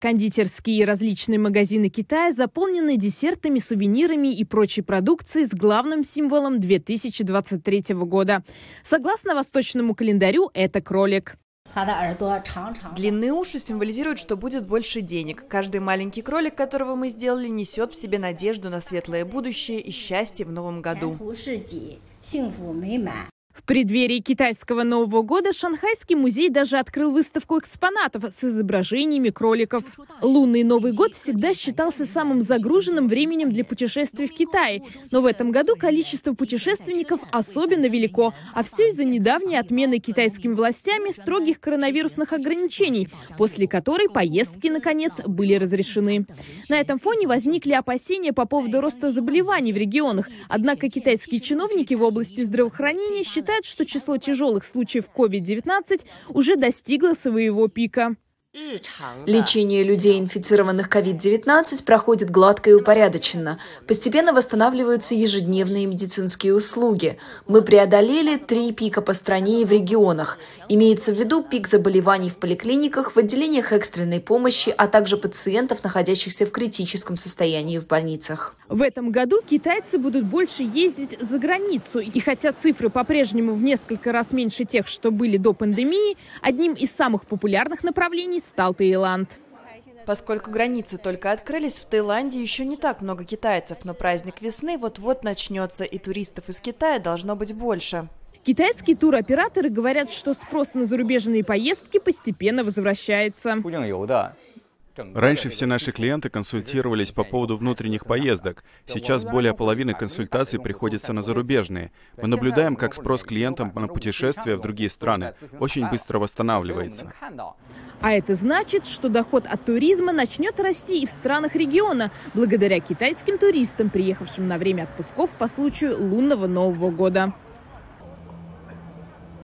Кондитерские и различные магазины Китая заполнены десертами, сувенирами и прочей продукцией с главным символом 2023 года. Согласно восточному календарю, это кролик. Длинные уши символизируют, что будет больше денег. Каждый маленький кролик, которого мы сделали, несет в себе надежду на светлое будущее и счастье в новом году. В преддверии китайского Нового года Шанхайский музей даже открыл выставку экспонатов с изображениями кроликов. Лунный Новый год всегда считался самым загруженным временем для путешествий в Китае, но в этом году количество путешественников особенно велико, а все из-за недавней отмены китайскими властями строгих коронавирусных ограничений, после которой поездки, наконец, были разрешены. На этом фоне возникли опасения по поводу роста заболеваний в регионах, однако китайские чиновники в области здравоохранения считают, считает, что число тяжелых случаев COVID-19 уже достигло своего пика. Лечение людей, инфицированных COVID-19, проходит гладко и упорядоченно. Постепенно восстанавливаются ежедневные медицинские услуги. Мы преодолели три пика по стране и в регионах. Имеется в виду пик заболеваний в поликлиниках, в отделениях экстренной помощи, а также пациентов, находящихся в критическом состоянии в больницах. В этом году китайцы будут больше ездить за границу. И хотя цифры по-прежнему в несколько раз меньше тех, что были до пандемии, одним из самых популярных направлений стал Таиланд. Поскольку границы только открылись, в Таиланде еще не так много китайцев, но праздник весны вот-вот начнется, и туристов из Китая должно быть больше. Китайские туроператоры говорят, что спрос на зарубежные поездки постепенно возвращается. Раньше все наши клиенты консультировались по поводу внутренних поездок. Сейчас более половины консультаций приходится на зарубежные. Мы наблюдаем, как спрос клиентам на путешествия в другие страны очень быстро восстанавливается. А это значит, что доход от туризма начнет расти и в странах региона, благодаря китайским туристам, приехавшим на время отпусков по случаю лунного Нового года.